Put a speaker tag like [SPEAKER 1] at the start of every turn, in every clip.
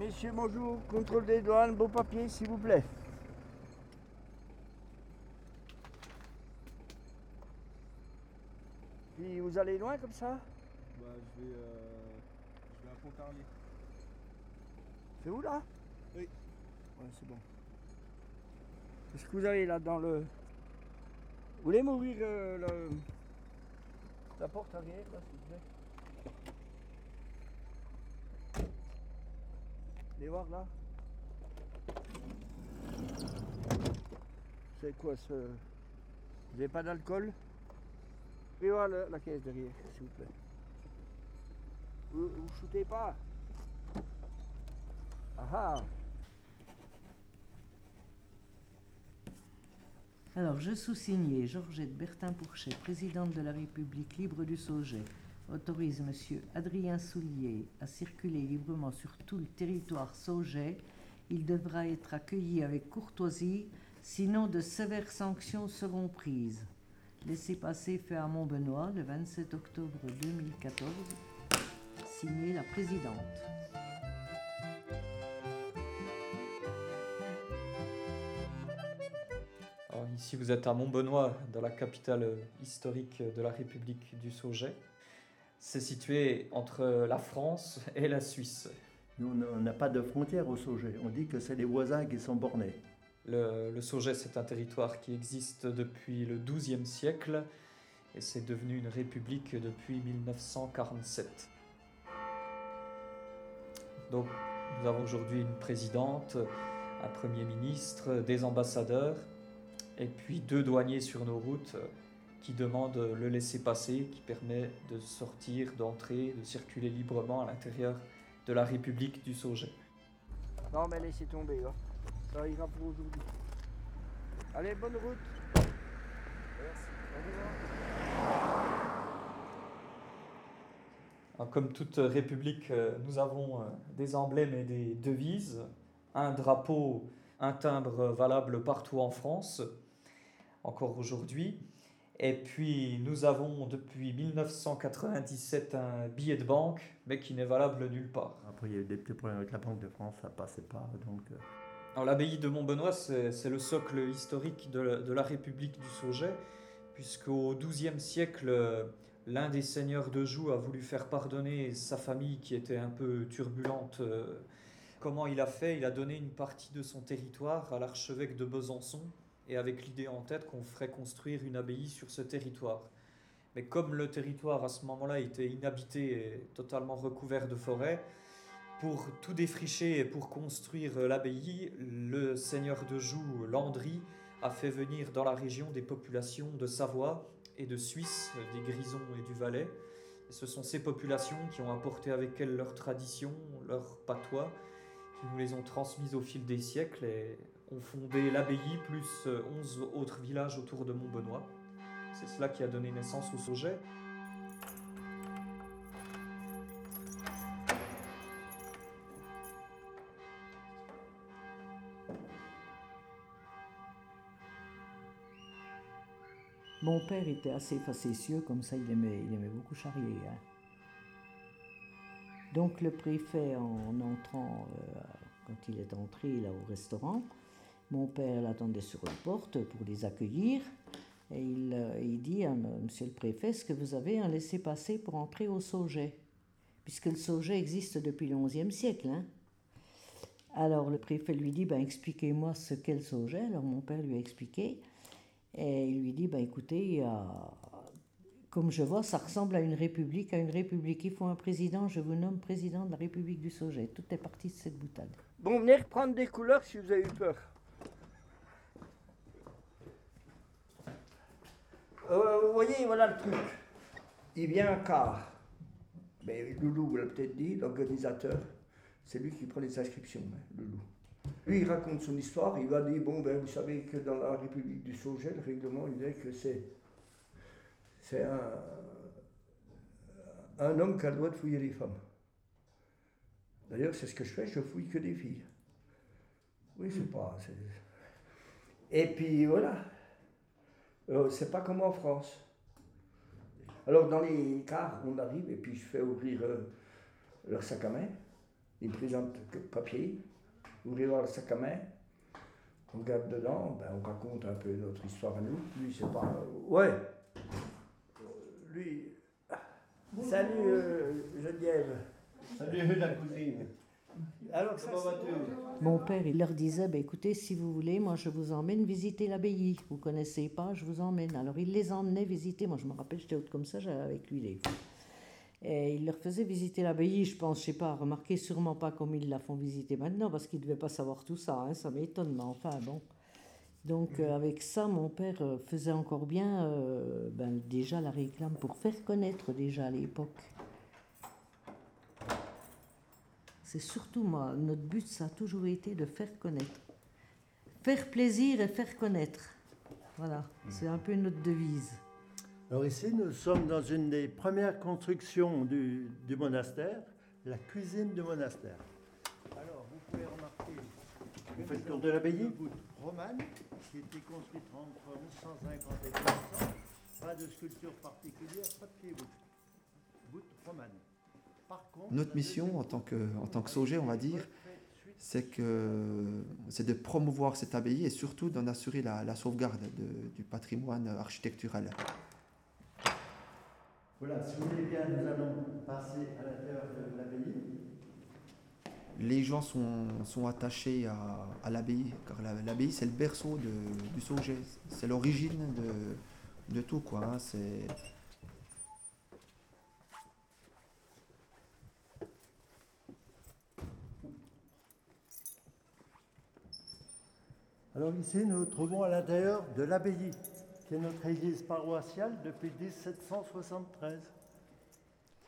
[SPEAKER 1] Messieurs, bonjour, contrôle des douanes, beau papier, s'il vous plaît. Puis vous allez loin comme ça
[SPEAKER 2] Bah, je vais, euh, je vais à Pontarlier.
[SPEAKER 1] C'est où là
[SPEAKER 2] Oui.
[SPEAKER 1] Ouais, c'est bon. Qu'est-ce que vous avez là dans le. Vous voulez m'ouvrir euh, le... la porte arrière là, s'il vous plaît? Allez voir là. C'est quoi ce. Vous n'avez pas d'alcool? Allez voir la caisse derrière, s'il vous plaît. Vous ne shootez pas? Ah ah
[SPEAKER 3] Alors, je sous-signais Georgette Bertin-Pourchet, présidente de la République libre du Sauget, autorise Monsieur Adrien Soulier à circuler librement sur tout le territoire Sauget. Il devra être accueilli avec courtoisie, sinon de sévères sanctions seront prises. Laissez passer fait à Montbenoît le 27 octobre 2014. Signé la présidente.
[SPEAKER 4] Ici, vous êtes à Montbenoît, dans la capitale euh, historique de la République du Sauget. C'est situé entre la France et la Suisse.
[SPEAKER 5] Nous, on n'a pas de frontière au Sauget. On dit que c'est les voisins qui sont bornés.
[SPEAKER 4] Le, le Sauget, c'est un territoire qui existe depuis le XIIe siècle et c'est devenu une république depuis 1947. Donc, nous avons aujourd'hui une présidente, un premier ministre, des ambassadeurs et puis deux douaniers sur nos routes qui demandent le laisser-passer qui permet de sortir, d'entrer, de circuler librement à l'intérieur de la République du Sauget.
[SPEAKER 1] Non mais laissez tomber là. Ça ira pour aujourd'hui. Allez, bonne route. Merci.
[SPEAKER 4] Alors, Comme toute république, euh, nous avons euh, des emblèmes et des devises, un drapeau, un timbre valable partout en France, encore aujourd'hui. Et puis nous avons depuis 1997 un billet de banque, mais qui n'est valable nulle part.
[SPEAKER 5] Après, il y a eu des petits problèmes avec la Banque de France, ça passait pas. Donc, euh,
[SPEAKER 4] Alors l'abbaye de Montbenoît, c'est le socle historique de la, de la République du Sauget, puisqu'au XIIe siècle, l'un des seigneurs de Joux a voulu faire pardonner sa famille qui était un peu turbulente. euh. Comment il a fait? Il a donné une partie de son territoire à l'archevêque de Besançon, et avec l'idée en tête qu'on ferait construire une abbaye sur ce territoire. Mais comme le territoire à ce moment-là était inhabité et totalement recouvert de forêts, pour tout défricher et pour construire l'abbaye, le seigneur de Joux, Landry, a fait venir dans la région des populations de Savoie et de Suisse, des Grisons et du Valais. Ce sont ces populations qui ont apporté avec elles leurs traditions, leurs patois, qui nous les ont transmises au fil des siècles ont fondé l'abbaye plus 11 autres villages autour de Montbenoît. C'est cela qui a donné naissance au Sauget.
[SPEAKER 3] Mon père était assez facétieux, comme ça il aimait, il aimait beaucoup charrier. hein. Donc le préfet, en entrant, euh, quand il est entré là au restaurant, mon père l'attendait sur la porte pour les accueillir. Et il, euh, il dit à Monsieur le préfet, est-ce que vous avez un laissez-passer pour entrer au Sauget? Puisque le Sauget existe depuis le XIe siècle. hein. Alors le préfet lui dit, ben, expliquez-moi ce qu'est le Sauget. Alors mon père lui a expliqué. Et il lui dit, ben, écoutez, a- comme je vois, ça ressemble à une république. À une république, il faut un président. Je vous nomme président de la République du Sauget. Tout est parti de cette boutade.
[SPEAKER 1] Bon, venez reprendre des couleurs si vous avez eu peur. Euh, vous voyez, voilà le truc. Il vient un quart. Mais Loulou vous l'a peut-être dit, l'organisateur, c'est lui qui prend les inscriptions, hein, Loulou. Lui, il raconte son histoire, il va dire, bon, ben, vous savez que dans la République du Sauget, le règlement, il dit que c'est, un, homme qui a le droit de fouiller les femmes. D'ailleurs, c'est ce que je fais, je fouille que des filles. Oui, c'est pas. Et puis voilà. Euh, c'est pas comme en France. Alors, dans les cars, on arrive et puis je fais ouvrir euh, leur sac à main. Il présente le papier, ouvrez voir le sac à main, on regarde dedans, ben, on raconte un peu notre histoire à nous. Lui, c'est pas. Ouais! Lui. Salut euh, Geneviève!
[SPEAKER 5] Salut la cousine.
[SPEAKER 1] Alors, ça,
[SPEAKER 5] Comment vas-tu?
[SPEAKER 3] Mon père, il leur disait, ben, écoutez, si vous voulez, moi je vous emmène visiter l'abbaye. Vous connaissez pas, je vous emmène. Alors il les emmenait visiter. Moi je me rappelle, j'étais haute comme ça, j'allais avec lui fois. Et il leur faisait visiter l'abbaye, je pense, je sais pas, remarquez sûrement pas comme ils la font visiter maintenant, parce qu'ils ne devaient pas savoir tout ça, hein, ça m'étonne, mais enfin bon. Donc euh, avec ça, mon père euh, faisait encore bien euh, ben, déjà la réclame pour faire connaître déjà à l'époque. C'est surtout moi, notre but, ça a toujours été de faire connaître. Faire plaisir et faire connaître. Voilà, c'est un peu notre devise.
[SPEAKER 5] Alors ici, nous sommes dans une des premières constructions du, du monastère, la cuisine du monastère. Alors, vous pouvez remarquer, vous faites le tour de l'abbaye, romane, qui était construite entre 1150 et 1200. Pas de sculpture particulière, pas de pied voûte. Voûte romane.
[SPEAKER 6] Notre mission en tant que, en tant que sauger, on va dire, c'est que c'est de promouvoir cette abbaye et surtout d'en assurer la, la sauvegarde de- du patrimoine architectural.
[SPEAKER 5] Voilà, si vous voulez bien, nous allons passer à l'intérieur de l'abbaye.
[SPEAKER 6] Les gens sont, sont attachés à, à l'abbaye, car la- l'abbaye c'est le berceau de- du sauget, c'est l'origine de, de tout quoi. hein,
[SPEAKER 5] Alors ici, nous nous trouvons à l'intérieur de l'abbaye, qui est notre église paroissiale depuis 1773.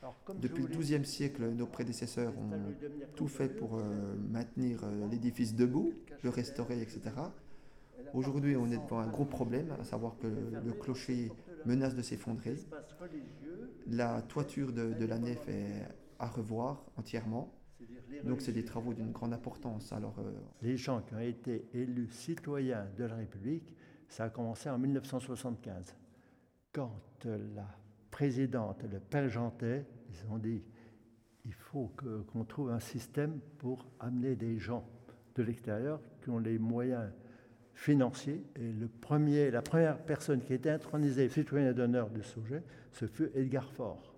[SPEAKER 5] Alors, comme
[SPEAKER 6] depuis le XIIe siècle, nos prédécesseurs ont tout fait pour euh, maintenir euh, l'édifice debout, le restaurer, etc. Aujourd'hui, on est devant un gros problème, à savoir que le clocher menace de s'effondrer. La toiture de, de la nef est à revoir entièrement. Donc c'est des travaux d'une grande importance. Alors euh,
[SPEAKER 5] Les gens qui ont été élus citoyens de la République, ça a commencé en 1975. Quand la présidente, le père Jantet, ils ont dit il faut qu'on trouve un système pour amener des gens de l'extérieur qui ont les moyens financiers. Et le premier, la première personne qui a été intronisée citoyen d'honneur de Sauget, ce fut Edgar Faure,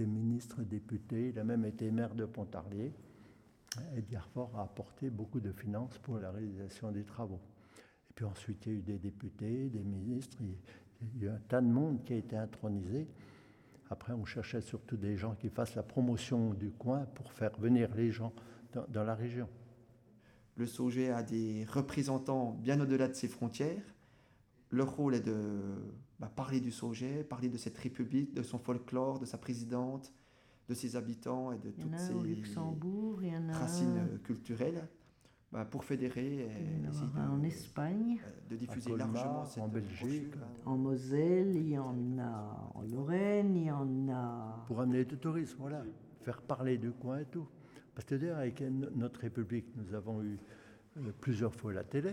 [SPEAKER 5] ministre, député, il a même été maire de Pontarlier. Edgar Faure a apporté beaucoup de finances pour la réalisation des travaux. Et puis ensuite, il y a eu des députés, des ministres, il y a eu un tas de monde qui a été intronisé. Après, on cherchait surtout des gens qui fassent la promotion du coin pour faire venir les gens dans, dans la région.
[SPEAKER 6] le Sauget a des représentants bien au-delà de ses frontières. Leur rôle est de bah, parler du Sauget, parler de cette république, de son folklore, de sa présidente, de ses habitants et de
[SPEAKER 3] Il y en
[SPEAKER 6] toutes ses
[SPEAKER 3] Luxembourg, il y en a
[SPEAKER 6] racines euh, culturelles bah, pour fédérer et
[SPEAKER 3] il y en a
[SPEAKER 6] essayer
[SPEAKER 3] un en
[SPEAKER 6] de,
[SPEAKER 3] Espagne,
[SPEAKER 6] euh, de diffuser
[SPEAKER 5] Colmar,
[SPEAKER 6] largement cette
[SPEAKER 5] en Belgique.
[SPEAKER 3] en Moselle, il y en a en Lorraine, il y en a...
[SPEAKER 5] Pour amener du tourisme, voilà. Faire parler du coin et tout. Parce que d'ailleurs, avec no- notre République, nous avons eu euh, plusieurs fois la télé.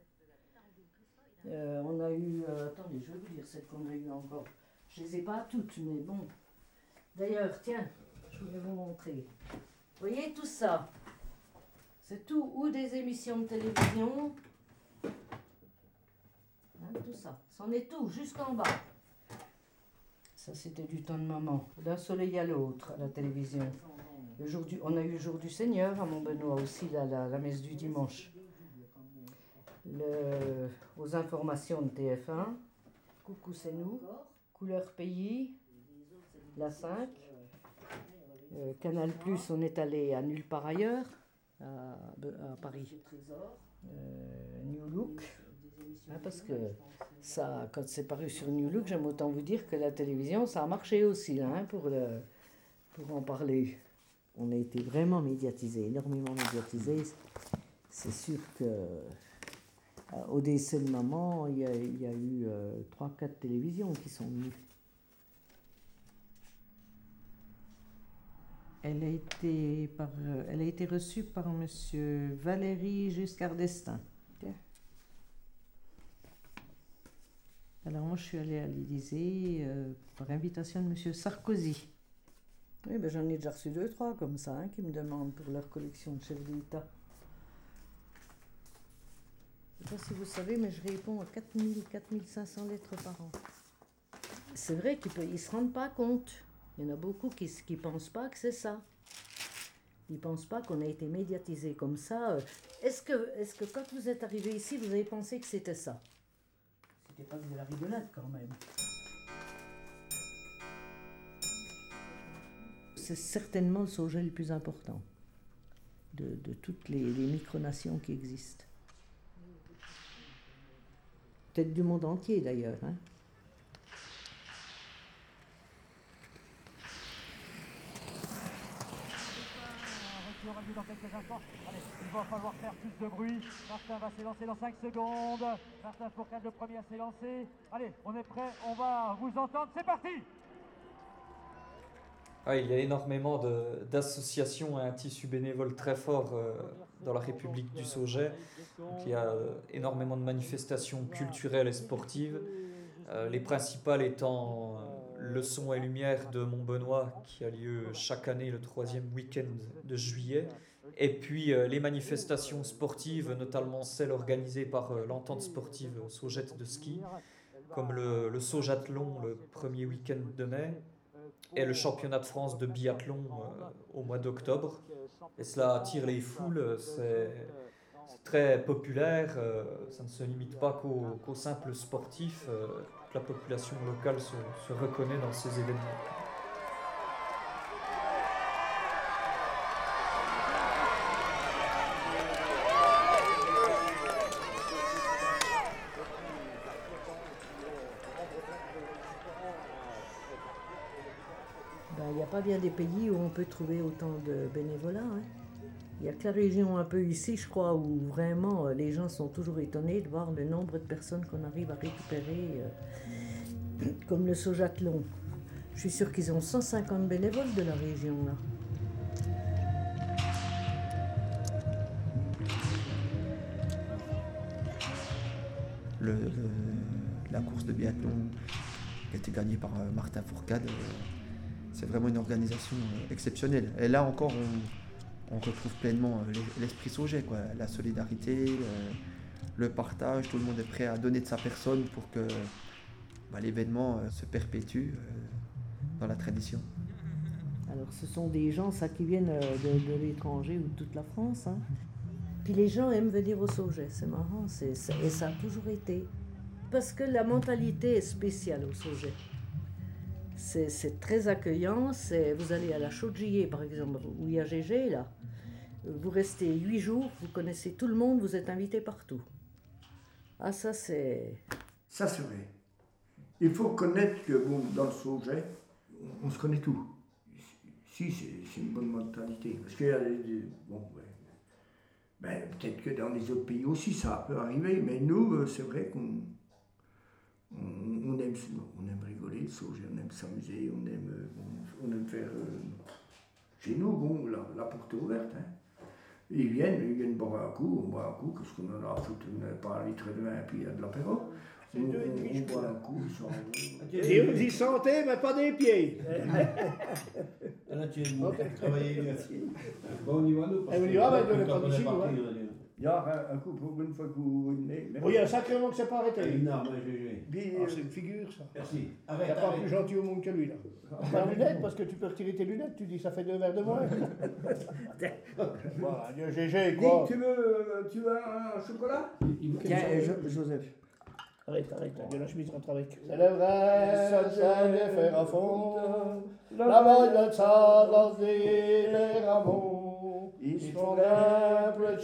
[SPEAKER 3] Euh, on a eu, euh, attendez, je vais vous dire celles qu'on a eu encore. Je les ai pas toutes, mais bon. D'ailleurs, tiens, je voulais vous montrer. Vous voyez tout ça C'est tout, ou des émissions de télévision. Hein, tout ça, c'en est tout, jusqu'en bas. Ça, c'était du temps de maman, d'un soleil à l'autre, à la télévision. Le on a eu le jour du Seigneur à Montbenoît aussi, la, la messe du dimanche. Le, aux informations de TF1, Coucou c'est nous, Couleur Pays, la 5, euh, Canal Plus, on est allé à nulle part ailleurs, à, Paris. Euh, New Look, hein, parce que ça, quand c'est paru sur New Look, j'aime autant vous dire que la télévision, ça a marché aussi, hein, pour, le, pour en parler. on a été vraiment médiatisé, énormément médiatisé. C'est sûr que au décès de maman, il y a, il y a eu euh, trois, quatre télévisions qui sont venues. Elle a été, par, euh, elle a été reçue par M. Valéry Giscard d'Estaing. Alors moi, je suis allée à l'Élysée euh, par invitation de M. Sarkozy. Oui, ben, j'en ai déjà reçu deux, trois comme ça, hein, qui me demandent pour leur collection de chefs d'État. Je ne sais pas si vous savez, mais je réponds à 4000, 4500 lettres par an. C'est vrai qu'ils ne se rendent pas compte. Il y en a beaucoup qui ne pensent pas que c'est ça. Ils ne pensent pas qu'on a été médiatisé comme ça. Est-ce que, est que quand vous êtes arrivé ici, vous avez pensé que c'était ça? C'était pas de la rigolade quand même. C'est certainement le sujet le plus important de, de toutes les, les micronations qui existent. Peut-être du monde entier d'ailleurs. Hein.
[SPEAKER 7] dans quelques instants. Allez, il va falloir faire plus de bruit. Martin va s'élancer dans 5 secondes. Martin Fourcade, le premier à s'élancer. Allez, on est prêt, on va vous entendre. C'est parti
[SPEAKER 4] ah, il y a énormément de- d'associations et un tissu bénévole très fort euh, dans la République du Sauget. Donc, il y a euh, énormément de manifestations culturelles et sportives. Euh, les principales étant euh, le son et lumière de Montbenoît qui a lieu chaque année le troisième week-end de juillet. Et puis les manifestations sportives, notamment celles organisées par l'entente sportive Saugette de ski, comme le, le le premier week-end de mai et le championnat de France de biathlon euh, au mois d'octobre. Et cela attire les foules, c'est très populaire, euh, ça ne se limite pas qu'aux simples sportifs, euh, toute la population locale se reconnaît dans ces événements.
[SPEAKER 3] Pas bien des pays où on peut trouver autant de bénévolat. hein. Il n'y a que la région un peu ici, je crois, où vraiment euh, les gens sont toujours étonnés de voir le nombre de personnes qu'on arrive à récupérer, euh, comme le Saugathlon. Je suis sûre qu'ils ont 150 bénévoles de la région, là.
[SPEAKER 6] La course de biathlon qui a été gagnée par euh, Martin Fourcade, c'est vraiment une organisation exceptionnelle. Et là encore, on, retrouve pleinement euh, l'es- l'esprit Sauget, la solidarité, le, partage, tout le monde est prêt à donner de sa personne pour que bah, l'événement euh, se perpétue euh, dans la tradition.
[SPEAKER 3] Alors ce sont des gens, ça, qui viennent de, l'étranger ou de toute la France. hein. Puis les gens aiment venir au Sauget, c'est marrant, et ça a toujours été. Parce que la mentalité est spéciale au Sauget. C'est, très accueillant, vous allez à la Chaudier par exemple, où il y a GG là. Vous restez huit jours, vous connaissez tout le monde, vous êtes invité partout. Ah ça c'est...
[SPEAKER 1] Ça, c'est vrai. Il faut connaître que, bon, dans le Sauget, on, se connaît tout. Si, c'est une bonne mentalité. Parce des- bon, ouais. Ben, peut-être que dans les autres pays aussi, ça peut arriver, mais nous, euh, c'est vrai qu'on. On, on aime, on aime rigoler, on aime s'amuser, on aime, euh, on aime faire. euh, chez nous, bon, la, la porte est ouverte. Hein. Ils viennent, ils viennent boire un coup, on boit un coup, qu'est-ce qu'on en a à foutre, on n'a pas un litre de vin et puis il y a de l'apéro. On, on, on boit un coup, ils sont
[SPEAKER 8] Et on dit santé, mais pas des pieds.
[SPEAKER 9] Là, tu es travailler merci. Bon, on y va, nous. parce
[SPEAKER 8] Eh, on y
[SPEAKER 9] que
[SPEAKER 8] va, mais
[SPEAKER 9] quand
[SPEAKER 8] on est pas
[SPEAKER 9] on
[SPEAKER 1] Il y a un, un coup pour une fois que vous venez. mais-
[SPEAKER 8] Oui, il y a sacrément que c'est pas
[SPEAKER 9] Ah,
[SPEAKER 8] arrêté.
[SPEAKER 9] GG.
[SPEAKER 1] Puis,
[SPEAKER 8] Ah,
[SPEAKER 1] euh,
[SPEAKER 8] c'est une figure, ça.
[SPEAKER 9] Merci.
[SPEAKER 8] Il n'y
[SPEAKER 9] Arrête,
[SPEAKER 8] a pas
[SPEAKER 9] arrête.
[SPEAKER 8] plus gentil au monde que lui, là. Pas lunettes, parce que tu peux retirer tes lunettes, tu dis ça fait deux verres de moins. Voilà, GG, quoi.
[SPEAKER 1] Dick, tu veux, euh, tu veux un, chocolat?
[SPEAKER 3] Tiens, Jo- Joseph.
[SPEAKER 8] Arrête, arrête, de la chemise rentre avec. C'est le vrai, c'est de faire à fond. La balle de ça, les rameaux. Ils font un peu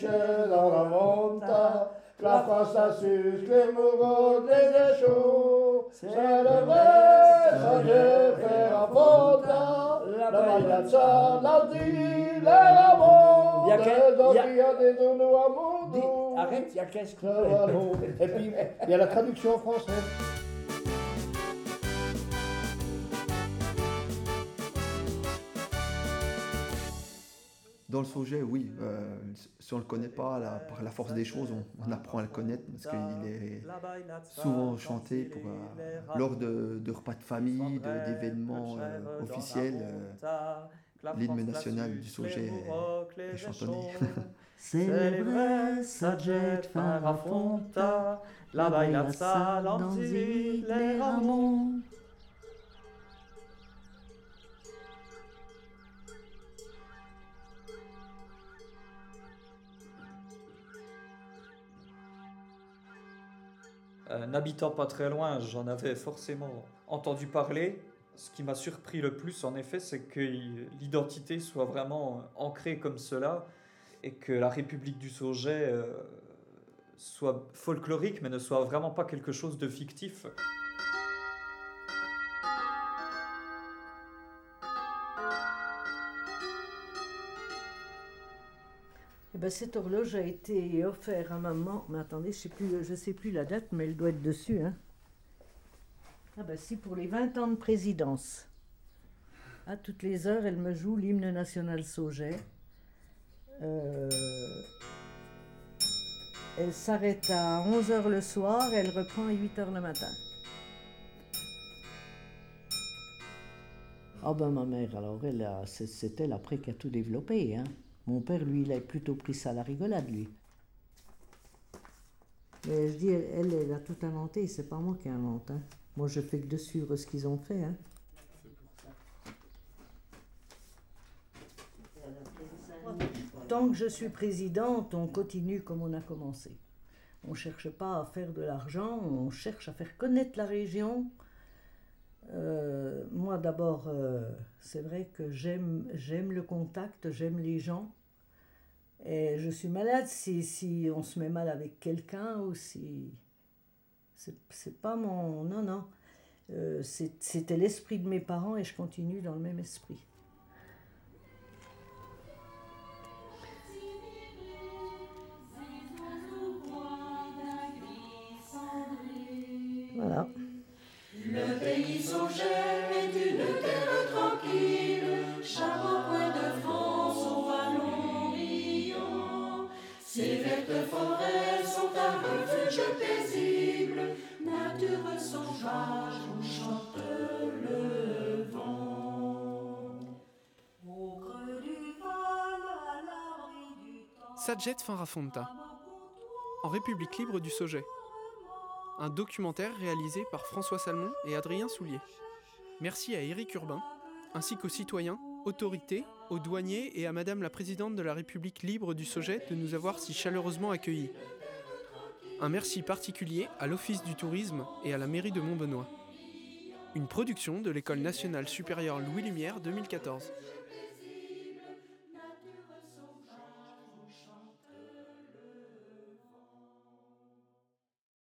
[SPEAKER 8] dans la monta. La France assume les mourants des échos. C'est le vrai, c'est de faire à fond. la bailazza, l'asile, les rameaux,
[SPEAKER 1] Il y a que- il y a-
[SPEAKER 8] des des Zonos à mon
[SPEAKER 1] arrête, il y a 15
[SPEAKER 8] Ça va,
[SPEAKER 1] couplets.
[SPEAKER 8] bon. Et puis, il y a la traduction en
[SPEAKER 6] Dans le sujet, oui. euh, si on ne le connaît pas, là, par la force des choses, on, apprend à le connaître parce qu'il est souvent chanté pour, euh, lors de, repas de famille, d'événements euh, officiels. L'hymne national du sujet est, chantonné.
[SPEAKER 3] Farafonta, la les
[SPEAKER 4] N'habitant pas très loin, j'en avais forcément entendu parler. Ce qui m'a surpris le plus, en effet, c'est que l'identité soit vraiment ancrée comme cela et que la République du Sauget euh, soit folklorique, mais ne soit vraiment pas quelque chose de fictif.
[SPEAKER 3] Eh ben, cette horloge a été offerte à maman. Mais attendez, je je sais plus la date, mais elle doit être dessus. Hein. Ah ben si, pour les 20 ans de présidence. À toutes les heures, elle me joue l'hymne national Sauget. Euh, elle s'arrête à 11h le soir, elle reprend à 8h le matin. Ah ben ma mère, alors elle a- c'est c'est elle après qui a tout développé. Hein. Mon père, lui, il a plutôt pris ça à la rigolade, lui. Mais je dis, elle, elle, a tout inventé, c'est pas moi qui invente. Hein. Moi, je fais que de suivre ce qu'ils ont fait. Hein. Tant que je suis présidente, on continue comme on a commencé. On ne cherche pas à faire de l'argent, on cherche à faire connaître la région. Euh, moi d'abord, euh, c'est vrai que j'aime, j'aime le contact, j'aime les gens. Et je suis malade si, si on se met mal avec quelqu'un ou si... C'est, pas mon... Non, non. Euh, c'était l'esprit de mes parents et je continue dans le même esprit.
[SPEAKER 10] Paisible, nature
[SPEAKER 11] en République libre du Sauget. Un documentaire réalisé par François Salmon et Adrien Soulier. Merci à Éric Urbain, ainsi qu'aux citoyens, autorités, aux douaniers et à Madame la Présidente de la République libre du Sauget de nous avoir si chaleureusement accueillis. Un merci particulier à l'Office du tourisme et à la mairie de Montbenoît. Une production de l'École nationale supérieure Louis Lumière 2014.